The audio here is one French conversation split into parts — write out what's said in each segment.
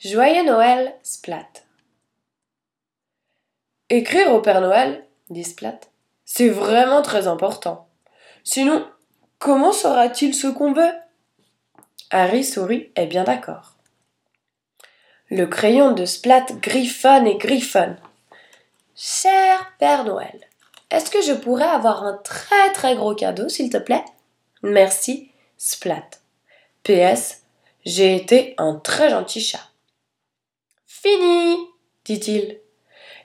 Joyeux Noël, Splat. Écrire au Père Noël, dit Splat, c'est vraiment très important. Sinon, comment saura-t-il ce qu'on veut? Harry sourit est bien d'accord. Le crayon de Splat griffonne et griffonne. Cher Père Noël, est-ce que je pourrais avoir un très très gros cadeau, s'il te plaît? Merci, Splat. PS, j'ai été un très gentil chat. Fini, dit-il.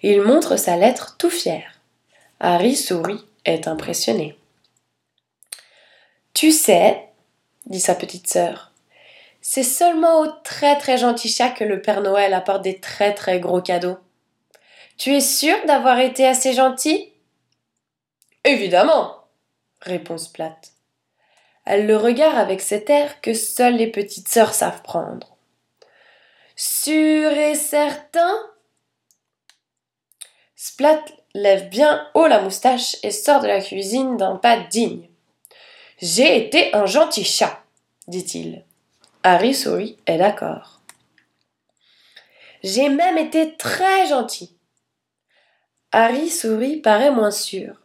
Il montre sa lettre tout fier. Harry sourit, est impressionné. Tu sais, dit sa petite sœur, c'est seulement au très très gentil chat que le Père Noël apporte des très très gros cadeaux. Tu es sûr d'avoir été assez gentil? Évidemment, répond Splat. Elle le regarde avec cet air que seules les petites sœurs savent prendre. Sûr et certain? Splat lève bien haut la moustache et sort de la cuisine d'un pas digne. J'ai été un gentil chat, dit-il. Harry sourit est d'accord. J'ai même été très gentil. Harry sourit paraît moins sûr.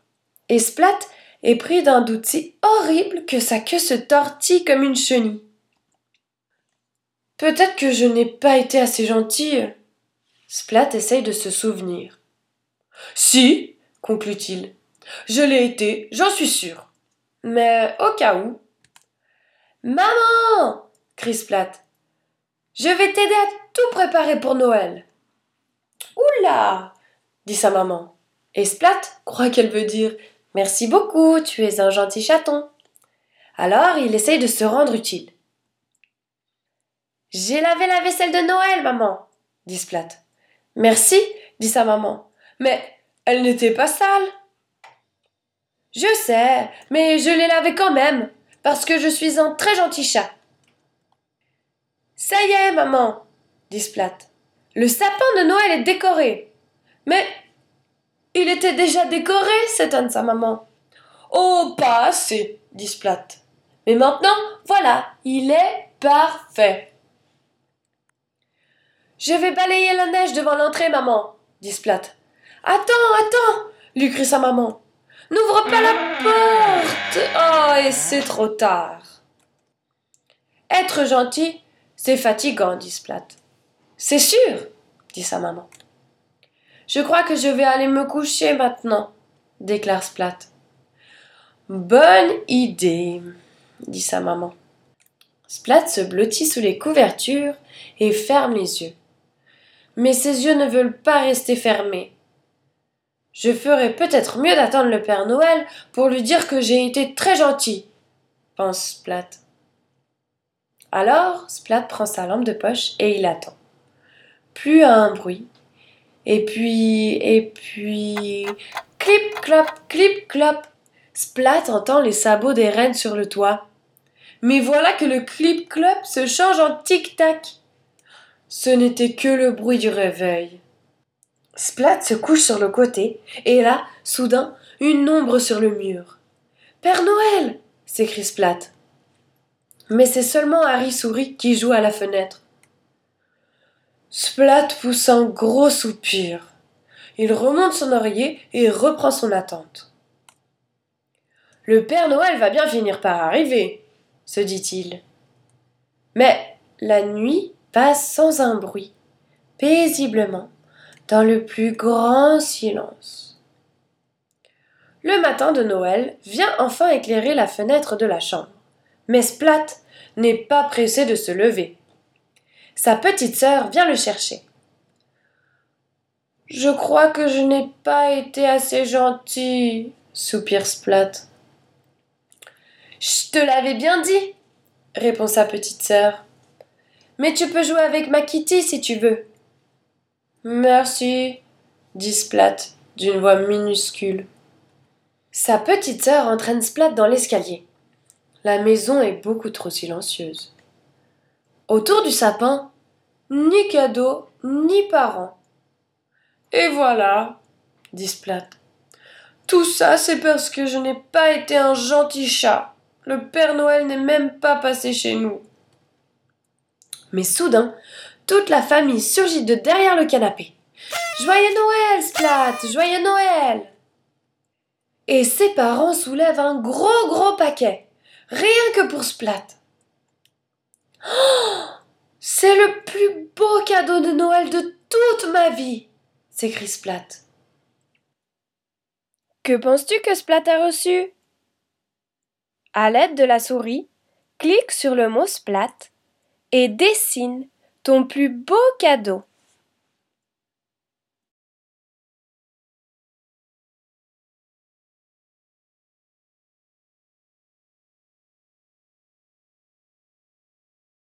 Et Splat est pris d'un doute si horrible que sa queue se tortille comme une chenille. Peut-être que je n'ai pas été assez gentille. Splat essaye de se souvenir. Si, conclut-il. Je l'ai été, j'en suis sûr. Mais au cas où. Maman crie Splat. Je vais t'aider à tout préparer pour Noël. Oula dit sa maman. Et Splat croit qu'elle veut dire Merci beaucoup, tu es un gentil chaton. Alors il essaye de se rendre utile. J'ai lavé la vaisselle de Noël, maman, dit Splat. Merci, dit sa maman. Mais elle n'était pas sale. Je sais, mais je l'ai lavée quand même, parce que je suis un très gentil chat. Ça y est, maman, dit Splat. Le sapin de Noël est décoré. Mais il était déjà décoré, s'étonne sa maman. Oh, pas assez, dit Splat. Mais maintenant, voilà, il est parfait. Je vais balayer la neige devant l'entrée, maman, dit Splat. Attends, attends, lui crie sa maman. N'ouvre pas la porte. Oh, et c'est trop tard. Être gentil, c'est fatigant, dit Splat. C'est sûr, dit sa maman. Je crois que je vais aller me coucher maintenant, déclare Splat. Bonne idée, dit sa maman. Splat se blottit sous les couvertures et ferme les yeux. Mais ses yeux ne veulent pas rester fermés. Je ferais peut-être mieux d'attendre le Père Noël pour lui dire que j'ai été très gentil, pense Splat. Alors, Splat prend sa lampe de poche et il attend. Plus un bruit, et puis, et puis, clip clop, clip clop. Splat entend les sabots des rennes sur le toit. Mais voilà que le clip clop se change en tic-tac. Ce n'était que le bruit du réveil. Splat se couche sur le côté, et là, soudain, une ombre sur le mur. Père Noël s'écrie Splat. Mais c'est seulement Harry Souris qui joue à la fenêtre. Splat pousse un gros soupir. Il remonte son oreiller et reprend son attente. Le Père Noël va bien finir par arriver, se dit-il. Mais la nuit passe sans un bruit, paisiblement, dans le plus grand silence. Le matin de Noël vient enfin éclairer la fenêtre de la chambre. Mais Splat n'est pas pressé de se lever. Sa petite sœur vient le chercher. Je crois que je n'ai pas été assez gentille, soupire Splat. Je te l'avais bien dit, répond sa petite sœur. Mais tu peux jouer avec ma Kitty si tu veux. Merci, dit Splat d'une voix minuscule. Sa petite sœur entraîne Splat dans l'escalier. La maison est beaucoup trop silencieuse. Autour du sapin, ni cadeau, ni parents. Et voilà, dit Splat. Tout ça, c'est parce que je n'ai pas été un gentil chat. Le Père Noël n'est même pas passé chez nous. Mais soudain, toute la famille surgit de derrière le canapé. Joyeux Noël, Splat Joyeux Noël Et ses parents soulèvent un gros gros paquet, rien que pour Splat. Oh C'est le plus beau cadeau de Noël de toute ma vie s'écrie Splat. Que penses-tu que Splat a reçu? À l'aide de la souris, clique sur le mot Splat et dessine ton plus beau cadeau.